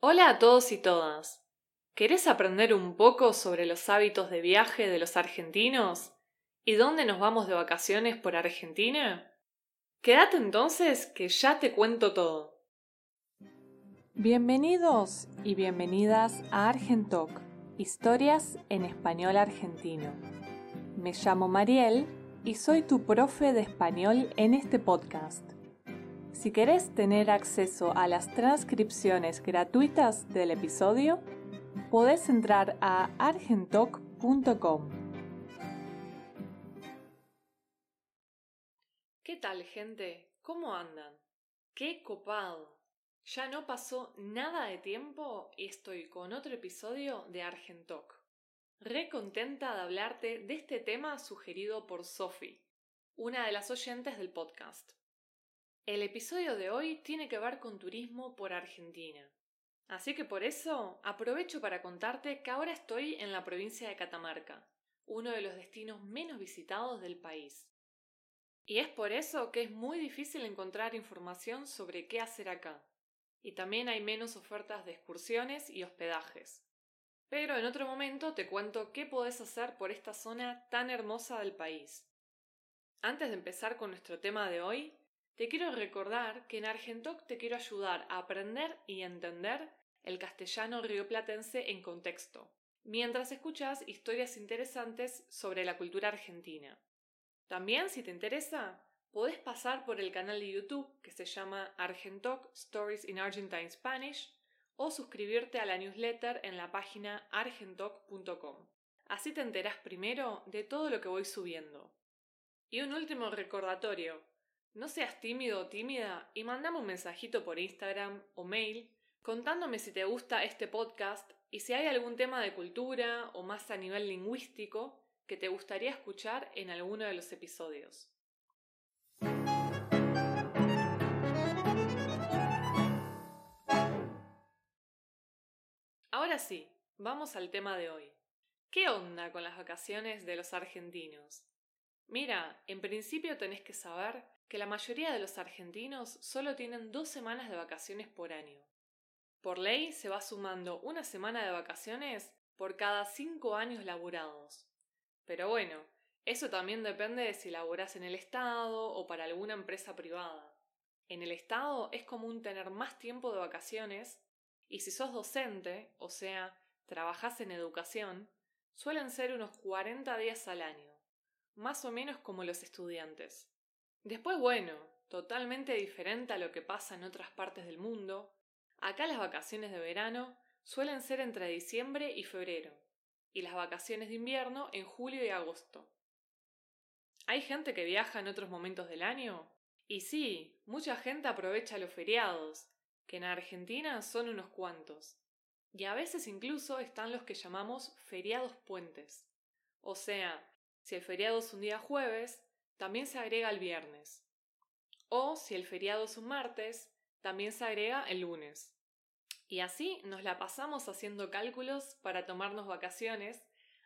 Hola a todos y todas. ¿Querés aprender un poco sobre los hábitos de viaje de los argentinos? ¿Y dónde nos vamos de vacaciones por Argentina? Quédate entonces que ya te cuento todo. Bienvenidos y bienvenidas a Argentalk, historias en español argentino. Me llamo Mariel y soy tu profe de español en este podcast. Si querés tener acceso a las transcripciones gratuitas del episodio, podés entrar a argentoc.com. ¿Qué tal, gente? ¿Cómo andan? ¡Qué copado! Ya no pasó nada de tiempo y estoy con otro episodio de Argentoc. Re contenta de hablarte de este tema sugerido por Sophie, una de las oyentes del podcast. El episodio de hoy tiene que ver con turismo por Argentina. Así que por eso aprovecho para contarte que ahora estoy en la provincia de Catamarca, uno de los destinos menos visitados del país. Y es por eso que es muy difícil encontrar información sobre qué hacer acá. Y también hay menos ofertas de excursiones y hospedajes. Pero en otro momento te cuento qué podés hacer por esta zona tan hermosa del país. Antes de empezar con nuestro tema de hoy, te quiero recordar que en Argentoc te quiero ayudar a aprender y entender el castellano rioplatense en contexto, mientras escuchas historias interesantes sobre la cultura argentina. También, si te interesa, podés pasar por el canal de YouTube que se llama Argentoc Stories in Argentine Spanish o suscribirte a la newsletter en la página argentoc.com. Así te enterás primero de todo lo que voy subiendo. Y un último recordatorio. No seas tímido o tímida y mandame un mensajito por Instagram o mail contándome si te gusta este podcast y si hay algún tema de cultura o más a nivel lingüístico que te gustaría escuchar en alguno de los episodios. Ahora sí, vamos al tema de hoy. ¿Qué onda con las vacaciones de los argentinos? Mira, en principio tenés que saber que la mayoría de los argentinos solo tienen dos semanas de vacaciones por año. Por ley se va sumando una semana de vacaciones por cada cinco años laburados. Pero bueno, eso también depende de si laburás en el Estado o para alguna empresa privada. En el Estado es común tener más tiempo de vacaciones y si sos docente, o sea, trabajás en educación, suelen ser unos 40 días al año, más o menos como los estudiantes. Después, bueno, totalmente diferente a lo que pasa en otras partes del mundo, acá las vacaciones de verano suelen ser entre diciembre y febrero, y las vacaciones de invierno en julio y agosto. ¿Hay gente que viaja en otros momentos del año? Y sí, mucha gente aprovecha los feriados, que en Argentina son unos cuantos. Y a veces incluso están los que llamamos feriados puentes. O sea, si el feriado es un día jueves, también se agrega el viernes. O si el feriado es un martes, también se agrega el lunes. Y así nos la pasamos haciendo cálculos para tomarnos vacaciones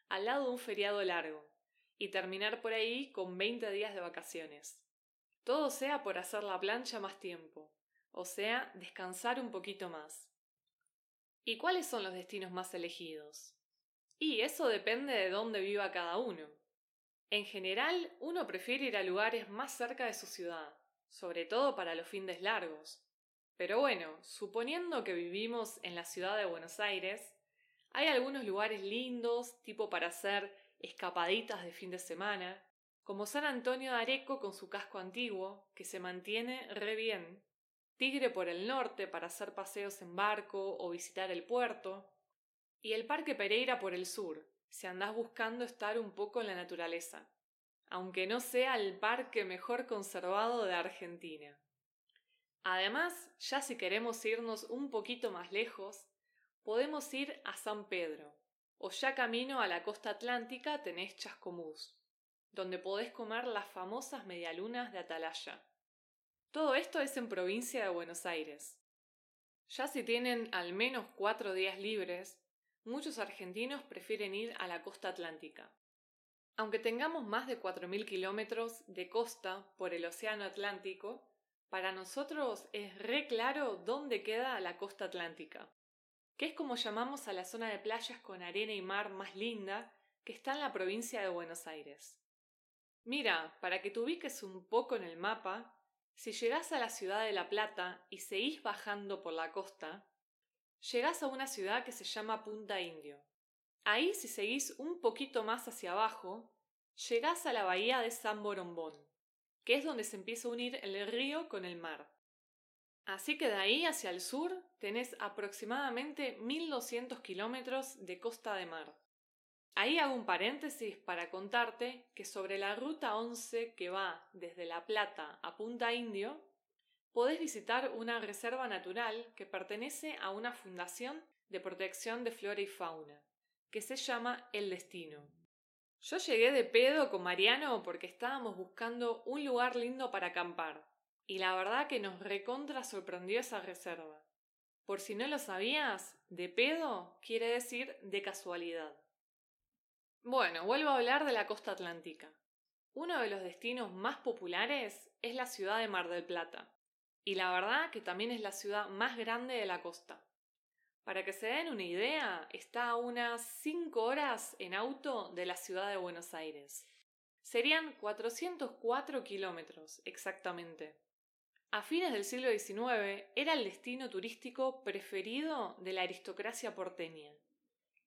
al lado de un feriado largo y terminar por ahí con 20 días de vacaciones. Todo sea por hacer la plancha más tiempo, o sea, descansar un poquito más. ¿Y cuáles son los destinos más elegidos? Y eso depende de dónde viva cada uno. En general, uno prefiere ir a lugares más cerca de su ciudad, sobre todo para los fines largos. Pero bueno, suponiendo que vivimos en la ciudad de Buenos Aires, hay algunos lugares lindos, tipo para hacer escapaditas de fin de semana, como San Antonio de Areco con su casco antiguo, que se mantiene re bien, Tigre por el norte para hacer paseos en barco o visitar el puerto, y el Parque Pereira por el sur, si andás buscando estar un poco en la naturaleza, aunque no sea el parque mejor conservado de Argentina. Además, ya si queremos irnos un poquito más lejos, podemos ir a San Pedro, o ya camino a la costa atlántica tenés Chascomús, donde podés comer las famosas medialunas de Atalaya. Todo esto es en provincia de Buenos Aires. Ya si tienen al menos cuatro días libres, muchos argentinos prefieren ir a la costa atlántica. Aunque tengamos más de 4.000 kilómetros de costa por el Océano Atlántico, para nosotros es re claro dónde queda la costa atlántica. que es como llamamos a la zona de playas con arena y mar más linda que está en la provincia de Buenos Aires. Mira, para que te ubiques un poco en el mapa, si llegás a la ciudad de La Plata y seguís bajando por la costa, llegás a una ciudad que se llama Punta Indio. Ahí, si seguís un poquito más hacia abajo, llegás a la bahía de San Borombón, que es donde se empieza a unir el río con el mar. Así que de ahí hacia el sur tenés aproximadamente 1200 kilómetros de costa de mar. Ahí hago un paréntesis para contarte que sobre la ruta 11 que va desde La Plata a Punta Indio, podés visitar una reserva natural que pertenece a una fundación de protección de flora y fauna, que se llama El Destino. Yo llegué de pedo con Mariano porque estábamos buscando un lugar lindo para acampar, y la verdad que nos recontra sorprendió esa reserva. Por si no lo sabías, de pedo quiere decir de casualidad. Bueno, vuelvo a hablar de la costa atlántica. Uno de los destinos más populares es la ciudad de Mar del Plata, y la verdad que también es la ciudad más grande de la costa. Para que se den una idea, está a unas 5 horas en auto de la ciudad de Buenos Aires. Serían 404 kilómetros exactamente. A fines del siglo XIX era el destino turístico preferido de la aristocracia porteña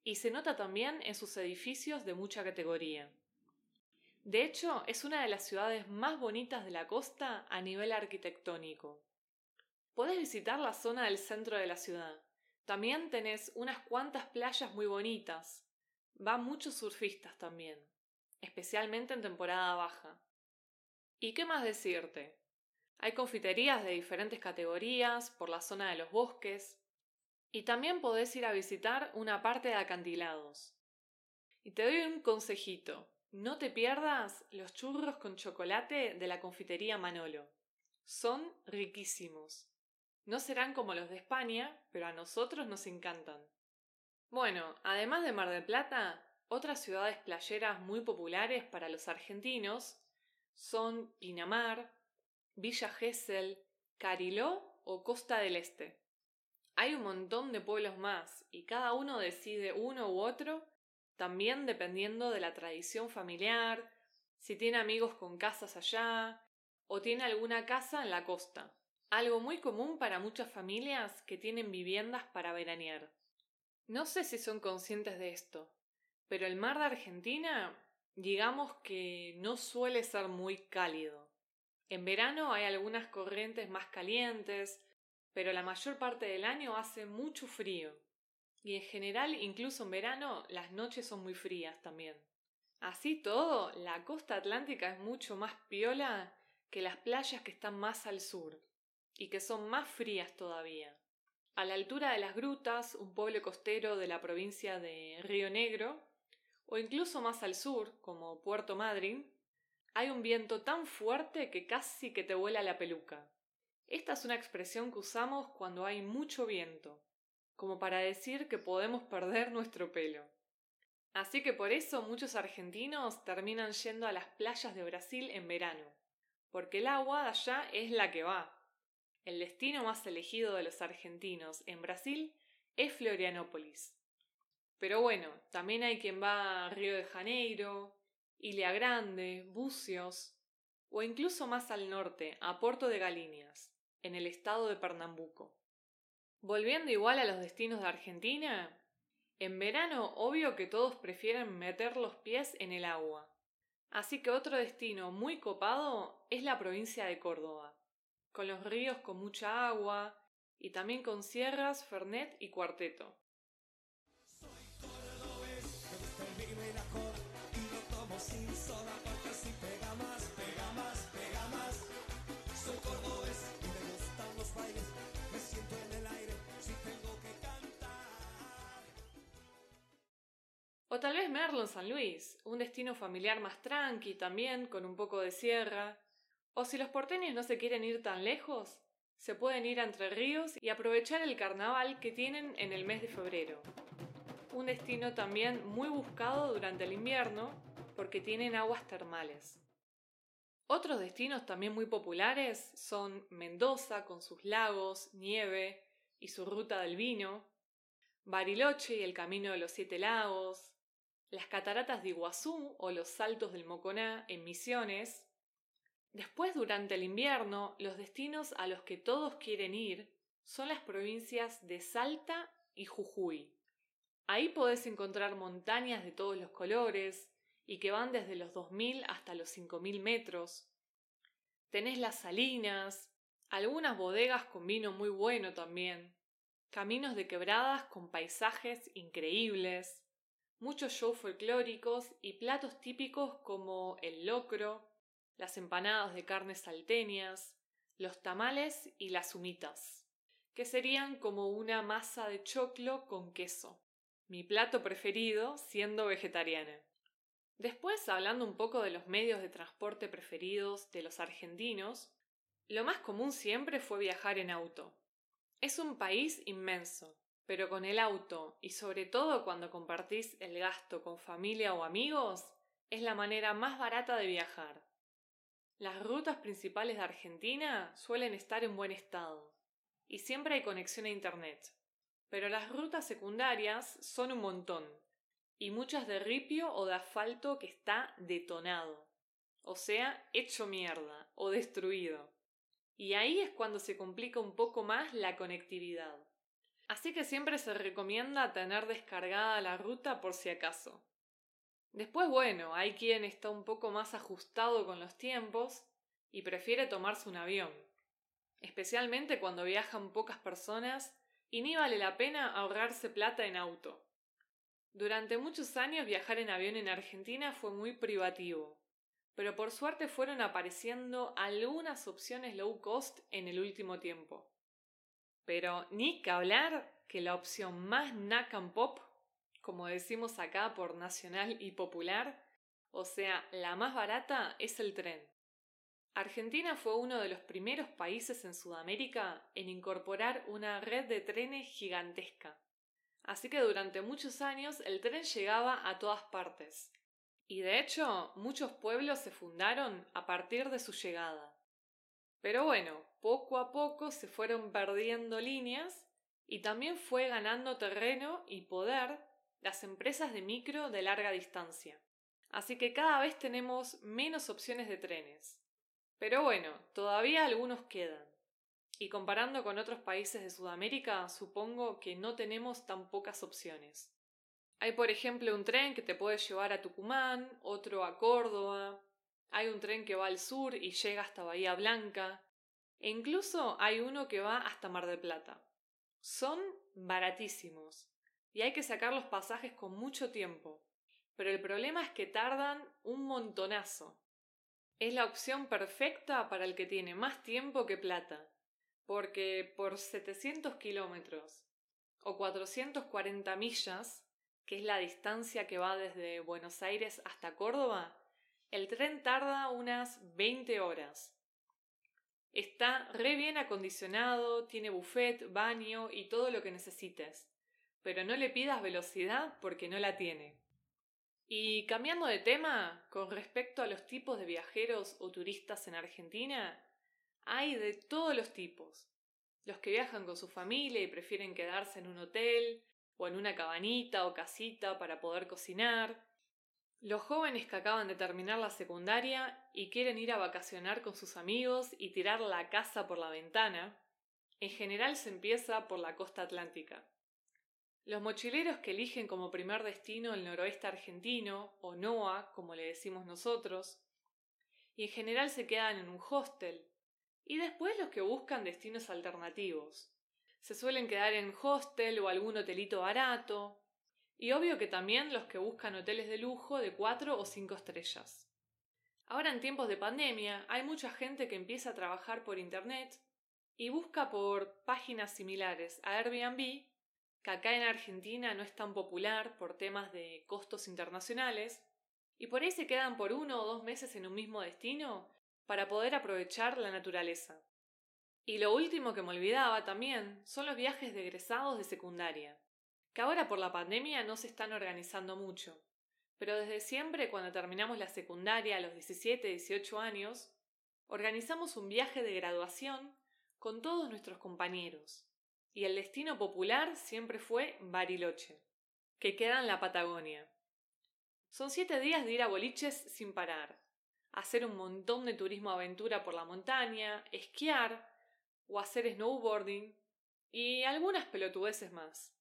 y se nota también en sus edificios de mucha categoría. De hecho, es una de las ciudades más bonitas de la costa a nivel arquitectónico. Podés visitar la zona del centro de la ciudad. También tenés unas cuantas playas muy bonitas. Van muchos surfistas también, especialmente en temporada baja. ¿Y qué más decirte? Hay confiterías de diferentes categorías por la zona de los bosques, y también podés ir a visitar una parte de acantilados. Y te doy un consejito. No te pierdas los churros con chocolate de la confitería Manolo. Son riquísimos. No serán como los de España, pero a nosotros nos encantan. Bueno, además de Mar del Plata, otras ciudades playeras muy populares para los argentinos son Pinamar, Villa Gesell, Cariló o Costa del Este. Hay un montón de pueblos más y cada uno decide uno u otro, también dependiendo de la tradición familiar, si tiene amigos con casas allá o tiene alguna casa en la costa, algo muy común para muchas familias que tienen viviendas para veranear. No sé si son conscientes de esto, pero el mar de Argentina, digamos que no suele ser muy cálido. En verano hay algunas corrientes más calientes, pero la mayor parte del año hace mucho frío. Y en general, incluso en verano, las noches son muy frías también. Así todo, la costa atlántica es mucho más piola que las playas que están más al sur, y que son más frías todavía. A la altura de las grutas, un pueblo costero de la provincia de Río Negro, o incluso más al sur, como Puerto Madryn, hay un viento tan fuerte que casi que te vuela la peluca. Esta es una expresión que usamos cuando hay mucho viento, como para decir que podemos perder nuestro pelo. Así que por eso muchos argentinos terminan yendo a las playas de Brasil en verano, porque el agua de allá es la que va. El destino más elegido de los argentinos en Brasil es Florianópolis. Pero bueno, también hay quien va a Río de Janeiro, Ilia Grande, Bucios, o incluso más al norte, a Porto de Galiñas en el estado de Pernambuco. Volviendo igual a los destinos de Argentina, en verano obvio que todos prefieren meter los pies en el agua. Así que otro destino muy copado es la provincia de Córdoba, con los ríos con mucha agua y también con sierras, fernet y cuarteto. O tal vez Merlo San Luis, un destino familiar más tranqui también, con un poco de sierra. O si los porteños no se quieren ir tan lejos, se pueden ir a Entre Ríos y aprovechar el carnaval que tienen en el mes de febrero. Un destino también muy buscado durante el invierno porque tienen aguas termales. Otros destinos también muy populares son Mendoza con sus lagos, nieve y su ruta del vino, Bariloche y el Camino de los Siete Lagos, las cataratas de Iguazú o los saltos del Moconá en Misiones. Después, durante el invierno, los destinos a los que todos quieren ir son las provincias de Salta y Jujuy. Ahí podés encontrar montañas de todos los colores y que van desde los 2.000 hasta los 5.000 metros. Tenés las salinas, algunas bodegas con vino muy bueno también, caminos de quebradas con paisajes increíbles, muchos shows folclóricos y platos típicos como el locro, las empanadas de carnes salteñas, los tamales y las humitas, que serían como una masa de choclo con queso, mi plato preferido siendo vegetariana. Después, hablando un poco de los medios de transporte preferidos de los argentinos, lo más común siempre fue viajar en auto. Es un país inmenso, pero con el auto, y sobre todo cuando compartís el gasto con familia o amigos, es la manera más barata de viajar. Las rutas principales de Argentina suelen estar en buen estado, y siempre hay conexión a Internet. Pero las rutas secundarias son un montón, y muchas de ripio o de asfalto que está detonado, o sea, hecho mierda o destruido. Y ahí es cuando se complica un poco más la conectividad. Así que siempre se recomienda tener descargada la ruta por si acaso. Después, bueno, hay quien está un poco más ajustado con los tiempos y prefiere tomarse un avión, especialmente cuando viajan pocas personas y ni vale la pena ahorrarse plata en auto. Durante muchos años viajar en avión en Argentina fue muy privativo, pero por suerte fueron apareciendo algunas opciones low cost en el último tiempo. Pero ni que hablar que la opción más nacan pop, como decimos acá por nacional y popular, o sea, la más barata es el tren. Argentina fue uno de los primeros países en Sudamérica en incorporar una red de trenes gigantesca. Así que durante muchos años el tren llegaba a todas partes. Y de hecho, muchos pueblos se fundaron a partir de su llegada. Pero bueno, poco a poco se fueron perdiendo líneas y también fue ganando terreno y poder las empresas de micro de larga distancia. Así que cada vez tenemos menos opciones de trenes. Pero bueno, todavía algunos quedan. Y comparando con otros países de Sudamérica, supongo que no tenemos tan pocas opciones. Hay, por ejemplo, un tren que te puede llevar a Tucumán, otro a Córdoba, hay un tren que va al sur y llega hasta Bahía Blanca. E incluso hay uno que va hasta Mar del Plata. Son baratísimos y hay que sacar los pasajes con mucho tiempo. Pero el problema es que tardan un montonazo. Es la opción perfecta para el que tiene más tiempo que plata, porque por 700 kilómetros o 440 millas, que es la distancia que va desde Buenos Aires hasta Córdoba, el tren tarda unas 20 horas. Está re bien acondicionado, tiene buffet, baño y todo lo que necesites, pero no le pidas velocidad porque no la tiene. Y cambiando de tema, con respecto a los tipos de viajeros o turistas en Argentina, hay de todos los tipos. Los que viajan con su familia y prefieren quedarse en un hotel o en una cabanita o casita para poder cocinar, los jóvenes que acaban de terminar la secundaria y quieren ir a vacacionar con sus amigos y tirar la casa por la ventana, en general se empieza por la costa atlántica. Los mochileros que eligen como primer destino el noroeste argentino, o NOA, como le decimos nosotros, y en general se quedan en un hostel, y después los que buscan destinos alternativos. Se suelen quedar en hostel o algún hotelito barato, y obvio que también los que buscan hoteles de lujo de cuatro o cinco estrellas. Ahora en tiempos de pandemia hay mucha gente que empieza a trabajar por Internet y busca por páginas similares a Airbnb, que acá en Argentina no es tan popular por temas de costos internacionales, y por ahí se quedan por uno o dos meses en un mismo destino para poder aprovechar la naturaleza. Y lo último que me olvidaba también son los viajes de egresados de secundaria que ahora por la pandemia no se están organizando mucho, pero desde siempre cuando terminamos la secundaria a los 17, 18 años, organizamos un viaje de graduación con todos nuestros compañeros. y el destino popular siempre fue Bariloche, que queda en la Patagonia. Son siete días de ir a boliches sin parar, hacer un montón de turismo aventura por la montaña, esquiar o hacer snowboarding y algunas pelotudeces más.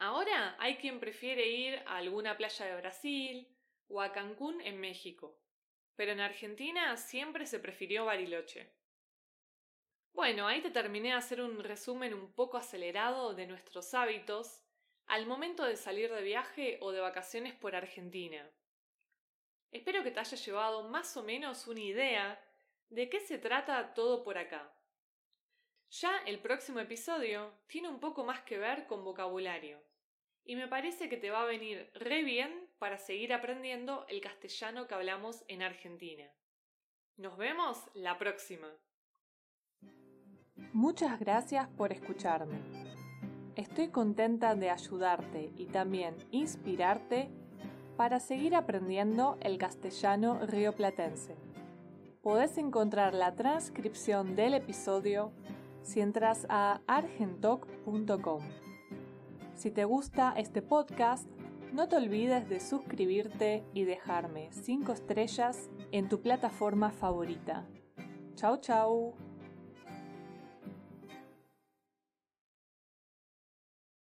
Ahora hay quien prefiere ir a alguna playa de Brasil o a Cancún en México, pero en Argentina siempre se prefirió Bariloche. Bueno, ahí te terminé de hacer un resumen un poco acelerado de nuestros hábitos al momento de salir de viaje o de vacaciones por Argentina. Espero que te haya llevado más o menos una idea de qué se trata todo por acá. Ya el próximo episodio tiene un poco más que ver con vocabulario y me parece que te va a venir re bien para seguir aprendiendo el castellano que hablamos en Argentina. Nos vemos la próxima. Muchas gracias por escucharme. Estoy contenta de ayudarte y también inspirarte para seguir aprendiendo el castellano rioplatense. Podés encontrar la transcripción del episodio si entras a argentoc.com. Si te gusta este podcast, no te olvides de suscribirte y dejarme 5 estrellas en tu plataforma favorita. Chau chau.